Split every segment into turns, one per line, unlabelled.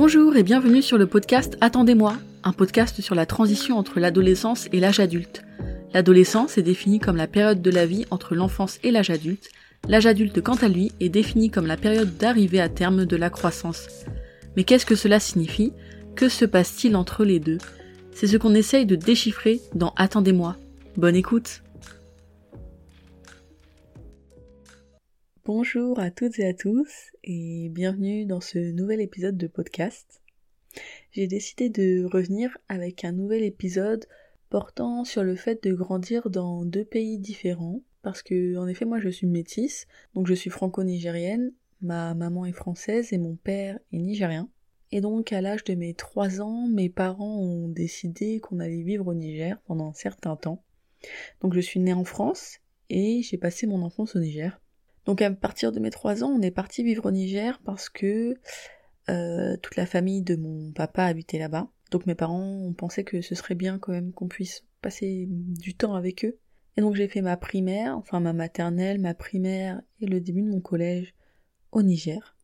Bonjour et bienvenue sur le podcast Attendez-moi, un podcast sur la transition entre l'adolescence et l'âge adulte. L'adolescence est définie comme la période de la vie entre l'enfance et l'âge adulte. L'âge adulte, quant à lui, est défini comme la période d'arrivée à terme de la croissance. Mais qu'est-ce que cela signifie? Que se passe-t-il entre les deux? C'est ce qu'on essaye de déchiffrer dans Attendez-moi. Bonne écoute Bonjour à toutes et à tous et bienvenue dans ce nouvel épisode de podcast. J'ai décidé de revenir avec un nouvel épisode portant sur le fait de grandir dans deux pays différents parce que en effet moi je suis métisse, donc je suis franco-nigérienne, ma maman est française et mon père est nigérien. Et donc à l'âge de mes 3 ans, mes parents ont décidé qu'on allait vivre au Niger pendant un certain temps. Donc je suis née en France et j'ai passé mon enfance au Niger. Donc à partir de mes trois ans, on est parti vivre au Niger parce que euh, toute la famille de mon papa habitait là-bas. Donc mes parents ont pensé que ce serait bien quand même qu'on puisse passer du temps avec eux. Et donc j'ai fait ma primaire, enfin ma maternelle, ma primaire et le début de mon collège au Niger.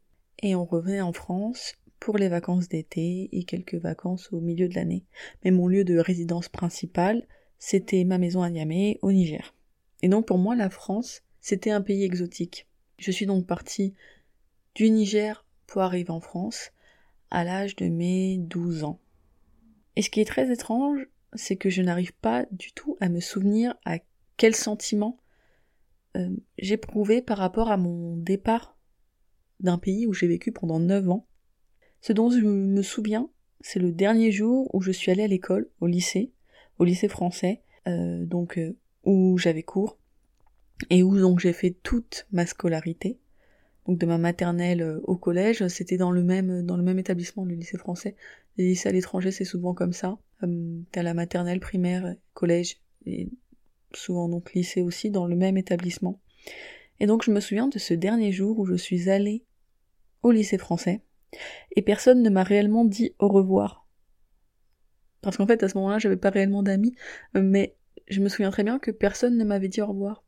Et on revenait en France pour les vacances d'été et quelques vacances au milieu de l'année. Mais mon lieu de résidence principale, c'était ma maison à Niamey, au Niger. Et donc pour moi, la France, c'était un pays exotique. Je suis donc partie du Niger pour arriver en France à l'âge de mes 12 ans. Et ce qui est très étrange, c'est que je n'arrive pas du tout à me souvenir à quel sentiment euh, j'éprouvais par rapport à mon départ d'un pays où j'ai vécu pendant 9 ans. Ce dont je me souviens, c'est le dernier jour où je suis allée à l'école, au lycée, au lycée français, euh, donc euh, où j'avais cours, et où donc j'ai fait toute ma scolarité. Donc de ma maternelle euh, au collège, c'était dans le même dans le même établissement, le lycée français. Les lycées à l'étranger, c'est souvent comme ça. T'as la maternelle, primaire, collège et souvent donc lycée aussi dans le même établissement. Et donc je me souviens de ce dernier jour où je suis allée au lycée français et personne ne m'a réellement dit au revoir. Parce qu'en fait à ce moment-là j'avais pas réellement d'amis, mais je me souviens très bien que personne ne m'avait dit au revoir.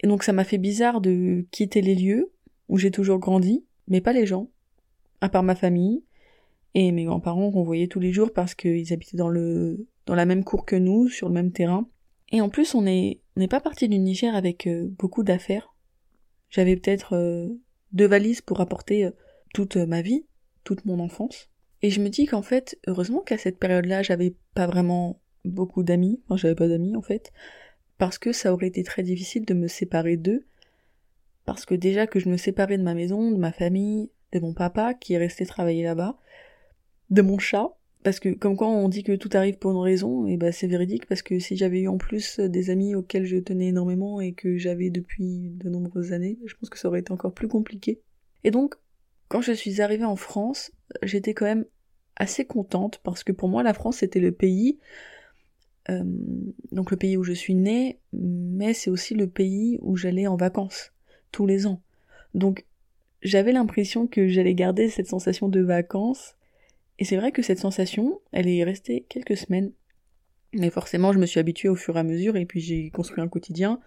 Et donc ça m'a fait bizarre de quitter les lieux où j'ai toujours grandi, mais pas les gens, à part ma famille et mes grands-parents qu'on voyait tous les jours parce qu'ils habitaient dans le dans la même cour que nous, sur le même terrain. Et en plus, on n'est on pas parti du Niger avec euh, beaucoup d'affaires. J'avais peut-être euh, deux valises pour apporter euh, toute ma vie, toute mon enfance. Et je me dis qu'en fait, heureusement qu'à cette période-là, j'avais pas vraiment beaucoup d'amis. Enfin, j'avais pas d'amis en fait parce que ça aurait été très difficile de me séparer d'eux, parce que déjà que je me séparais de ma maison, de ma famille, de mon papa qui est resté travailler là-bas, de mon chat, parce que comme quoi on dit que tout arrive pour une raison, et bah c'est véridique parce que si j'avais eu en plus des amis auxquels je tenais énormément et que j'avais depuis de nombreuses années, je pense que ça aurait été encore plus compliqué. Et donc, quand je suis arrivée en France, j'étais quand même assez contente parce que pour moi la France c'était le pays euh, donc le pays où je suis née, mais c'est aussi le pays où j'allais en vacances tous les ans. Donc j'avais l'impression que j'allais garder cette sensation de vacances, et c'est vrai que cette sensation, elle est restée quelques semaines. Mais forcément, je me suis habituée au fur et à mesure, et puis j'ai construit un quotidien.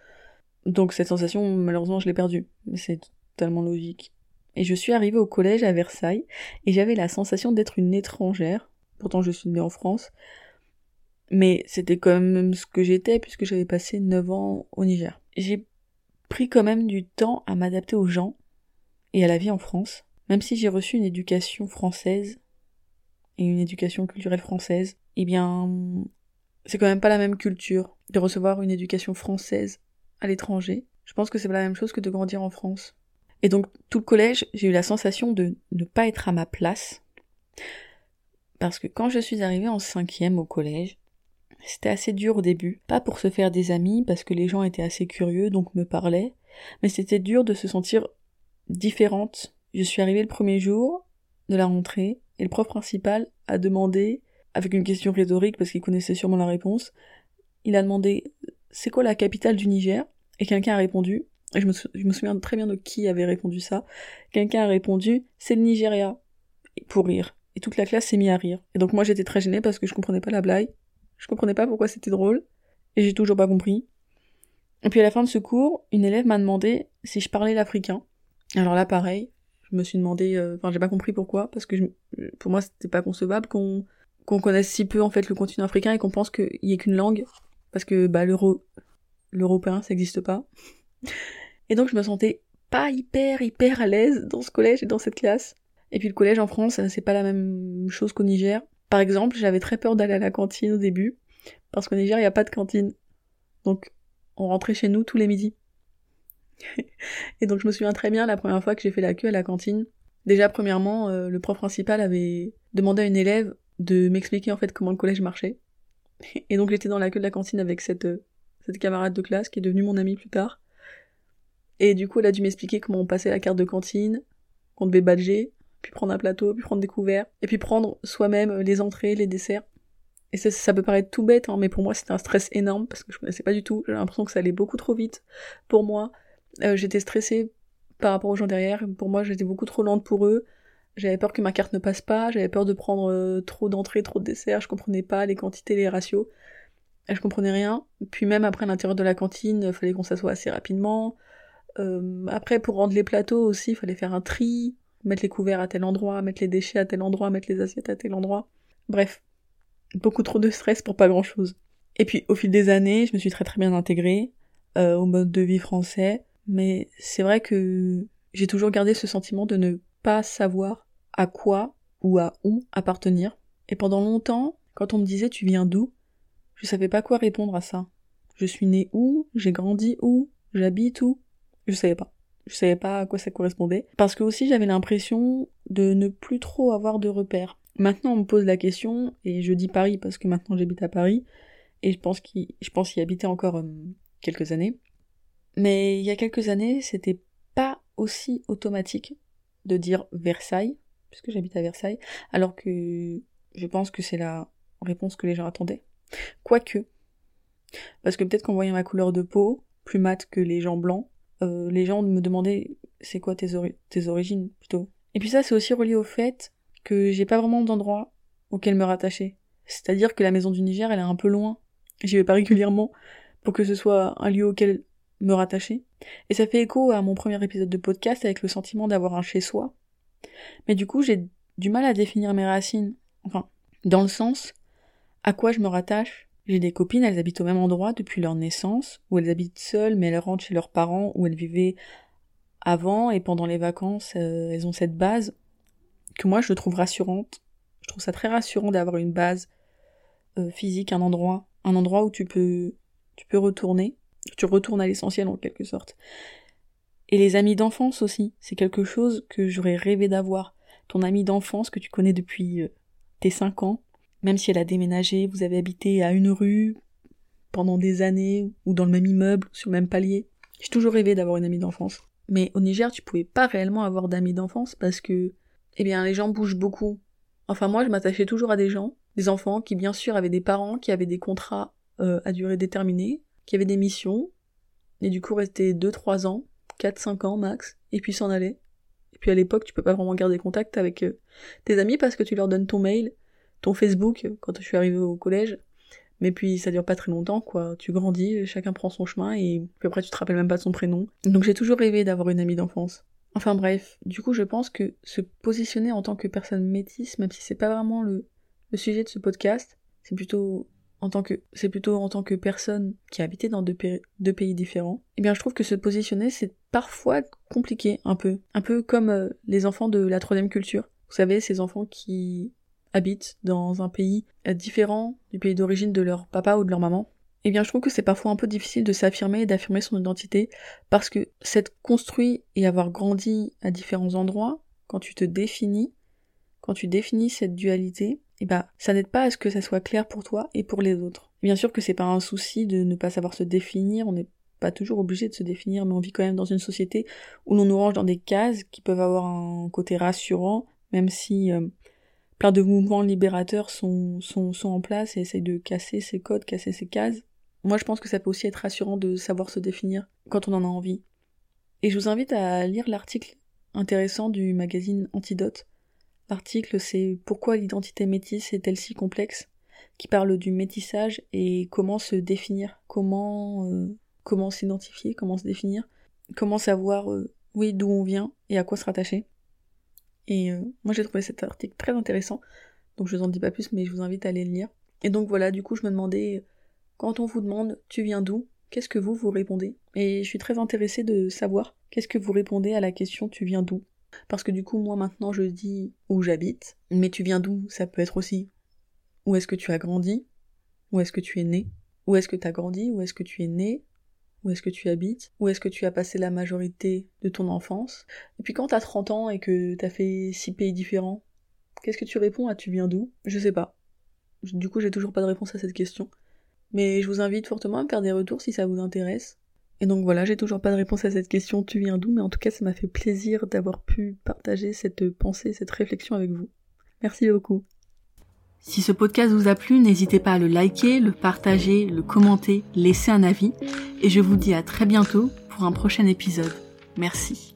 Donc cette sensation, malheureusement, je l'ai perdue. C'est totalement logique. Et je suis arrivée au collège à Versailles, et j'avais la sensation d'être une étrangère. Pourtant, je suis née en France. Mais c'était quand même ce que j'étais puisque j'avais passé 9 ans au Niger. J'ai pris quand même du temps à m'adapter aux gens et à la vie en France. Même si j'ai reçu une éducation française et une éducation culturelle française, eh bien, c'est quand même pas la même culture de recevoir une éducation française à l'étranger. Je pense que c'est pas la même chose que de grandir en France. Et donc, tout le collège, j'ai eu la sensation de ne pas être à ma place. Parce que quand je suis arrivée en cinquième au collège, c'était assez dur au début. Pas pour se faire des amis, parce que les gens étaient assez curieux, donc me parlaient. Mais c'était dur de se sentir différente. Je suis arrivée le premier jour de la rentrée, et le prof principal a demandé, avec une question rhétorique, parce qu'il connaissait sûrement la réponse, il a demandé c'est quoi la capitale du Niger? Et quelqu'un a répondu, et je me, je me souviens très bien de qui avait répondu ça, quelqu'un a répondu c'est le Nigeria, pour rire. Et toute la classe s'est mise à rire. Et donc moi j'étais très gênée parce que je comprenais pas la blague. Je comprenais pas pourquoi c'était drôle, et j'ai toujours pas compris. Et puis à la fin de ce cours, une élève m'a demandé si je parlais l'africain. Alors là, pareil, Je me suis demandé, euh, enfin j'ai pas compris pourquoi, parce que pour moi c'était pas concevable qu'on connaisse si peu en fait le continent africain et qu'on pense qu'il y ait qu'une langue, parce que bah l'euro l'européen ça n'existe pas. Et donc je me sentais pas hyper hyper à l'aise dans ce collège et dans cette classe. Et puis le collège en France, c'est pas la même chose qu'au Niger. Par exemple, j'avais très peur d'aller à la cantine au début, parce qu'au Niger, il n'y a pas de cantine. Donc, on rentrait chez nous tous les midis. et donc, je me souviens très bien la première fois que j'ai fait la queue à la cantine. Déjà, premièrement, euh, le prof principal avait demandé à une élève de m'expliquer en fait comment le collège marchait. Et donc, j'étais dans la queue de la cantine avec cette, euh, cette camarade de classe qui est devenue mon amie plus tard. Et du coup, elle a dû m'expliquer comment on passait la carte de cantine, qu'on devait badger, puis prendre un plateau, puis prendre des couverts, et puis prendre soi-même les entrées, les desserts. Et ça, ça peut paraître tout bête, hein, mais pour moi c'était un stress énorme parce que je connaissais pas du tout. J'ai l'impression que ça allait beaucoup trop vite pour moi. Euh, j'étais stressée par rapport aux gens derrière. Pour moi, j'étais beaucoup trop lente pour eux. J'avais peur que ma carte ne passe pas. J'avais peur de prendre euh, trop d'entrées, trop de desserts. Je comprenais pas les quantités, les ratios. Et je comprenais rien. Puis même après l'intérieur de la cantine, fallait qu'on s'assoie assez rapidement. Euh, après, pour rendre les plateaux aussi, il fallait faire un tri, mettre les couverts à tel endroit, mettre les déchets à tel endroit, mettre les assiettes à tel endroit. Bref, beaucoup trop de stress pour pas grand chose. Et puis au fil des années, je me suis très très bien intégrée euh, au mode de vie français, mais c'est vrai que j'ai toujours gardé ce sentiment de ne pas savoir à quoi ou à où appartenir. Et pendant longtemps, quand on me disait tu viens d'où, je savais pas quoi répondre à ça. Je suis née où, j'ai grandi où, j'habite où, je savais pas. Je savais pas à quoi ça correspondait. Parce que aussi j'avais l'impression de ne plus trop avoir de repères. Maintenant, on me pose la question, et je dis Paris parce que maintenant j'habite à Paris, et je pense qu'il, y habiter encore euh, quelques années. Mais il y a quelques années, c'était pas aussi automatique de dire Versailles, puisque j'habite à Versailles, alors que je pense que c'est la réponse que les gens attendaient. Quoique, parce que peut-être qu'en voyant ma couleur de peau, plus mate que les gens blancs, euh, les gens me demandaient c'est quoi tes, tes origines plutôt. Et puis ça, c'est aussi relié au fait que j'ai pas vraiment d'endroit auquel me rattacher. C'est-à-dire que la maison du Niger, elle est un peu loin. J'y vais pas régulièrement pour que ce soit un lieu auquel me rattacher. Et ça fait écho à mon premier épisode de podcast avec le sentiment d'avoir un chez-soi. Mais du coup, j'ai du mal à définir mes racines. Enfin, dans le sens à quoi je me rattache. J'ai des copines, elles habitent au même endroit depuis leur naissance, où elles habitent seules, mais elles rentrent chez leurs parents, où elles vivaient avant et pendant les vacances, euh, elles ont cette base que moi je trouve rassurante. Je trouve ça très rassurant d'avoir une base euh, physique, un endroit, un endroit où tu peux, tu peux retourner. Tu retournes à l'essentiel en quelque sorte. Et les amis d'enfance aussi, c'est quelque chose que j'aurais rêvé d'avoir. Ton ami d'enfance que tu connais depuis euh, tes 5 ans, même si elle a déménagé, vous avez habité à une rue pendant des années, ou dans le même immeuble, sur le même palier. J'ai toujours rêvé d'avoir une amie d'enfance. Mais au Niger, tu pouvais pas réellement avoir d'amis d'enfance parce que eh bien les gens bougent beaucoup. Enfin moi je m'attachais toujours à des gens, des enfants qui bien sûr avaient des parents, qui avaient des contrats euh, à durée déterminée, qui avaient des missions, et du coup restaient 2-3 ans, 4-5 ans max, et puis s'en allaient. Et puis à l'époque tu peux pas vraiment garder contact avec euh, tes amis parce que tu leur donnes ton mail, ton Facebook quand je suis arrivée au collège, mais puis ça dure pas très longtemps quoi, tu grandis, chacun prend son chemin et puis après tu te rappelles même pas de son prénom. Donc j'ai toujours rêvé d'avoir une amie d'enfance. Enfin bref, du coup je pense que se positionner en tant que personne métisse, même si c'est pas vraiment le, sujet de ce podcast, c'est plutôt en tant que c'est plutôt en tant que personne qui a habité dans deux, pays différents, eh bien je trouve que se positionner c'est parfois compliqué un peu, un peu comme euh, les enfants de la troisième culture. Vous savez, ces enfants qui habitent dans un pays euh, différent du pays d'origine de leur papa ou de leur maman, eh bien je trouve que c'est parfois un peu difficile de s'affirmer et d'affirmer son identité parce que s'être construit et avoir grandi à différents endroits, quand tu te définis, quand tu définis cette dualité, eh ben ça n'aide pas à ce que ça soit clair pour toi et pour les autres. Bien sûr que c'est pas un souci de ne pas savoir se définir, on n'est pas toujours obligé de se définir, mais on vit quand même dans une société où l'on nous range dans des cases qui peuvent avoir un côté rassurant, même si euh, de mouvements libérateurs sont, sont, sont en place et essayent de casser ces codes, casser ces cases. Moi, je pense que ça peut aussi être rassurant de savoir se définir quand on en a envie. Et je vous invite à lire l'article intéressant du magazine Antidote. L'article, c'est Pourquoi l'identité métisse est-elle si complexe? qui parle du métissage et comment se définir, comment euh, comment s'identifier, comment se définir, comment savoir euh, oui d'où on vient et à quoi se rattacher. Et euh, moi j'ai trouvé cet article très intéressant, donc je vous en dis pas plus, mais je vous invite à aller le lire. Et donc voilà, du coup je me demandais, quand on vous demande tu viens d'où, qu'est-ce que vous vous répondez? Et je suis très intéressée de savoir qu'est-ce que vous répondez à la question tu viens d'où? Parce que du coup moi maintenant je dis où j'habite, mais tu viens d'où? Ça peut être aussi où est-ce que tu as grandi, où est-ce que tu es né, où est-ce que tu as grandi, où est-ce que tu es né, où est-ce que tu habites, où est-ce que tu as passé la majorité de ton enfance? Et puis quand t'as 30 ans et que t'as fait 6 pays différents, qu'est-ce que tu réponds? À tu viens d'où? Je sais pas. Du coup j'ai toujours pas de réponse à cette question. Mais je vous invite fortement à me faire des retours si ça vous intéresse. Et donc voilà, j'ai toujours pas de réponse à cette question tu viens d'où, mais en tout cas ça m'a fait plaisir d'avoir pu partager cette pensée, cette réflexion avec vous. Merci beaucoup. Si ce podcast vous a plu, n'hésitez pas à le liker, le partager, le commenter, laisser un avis, et je vous dis à très bientôt pour un prochain épisode. Merci.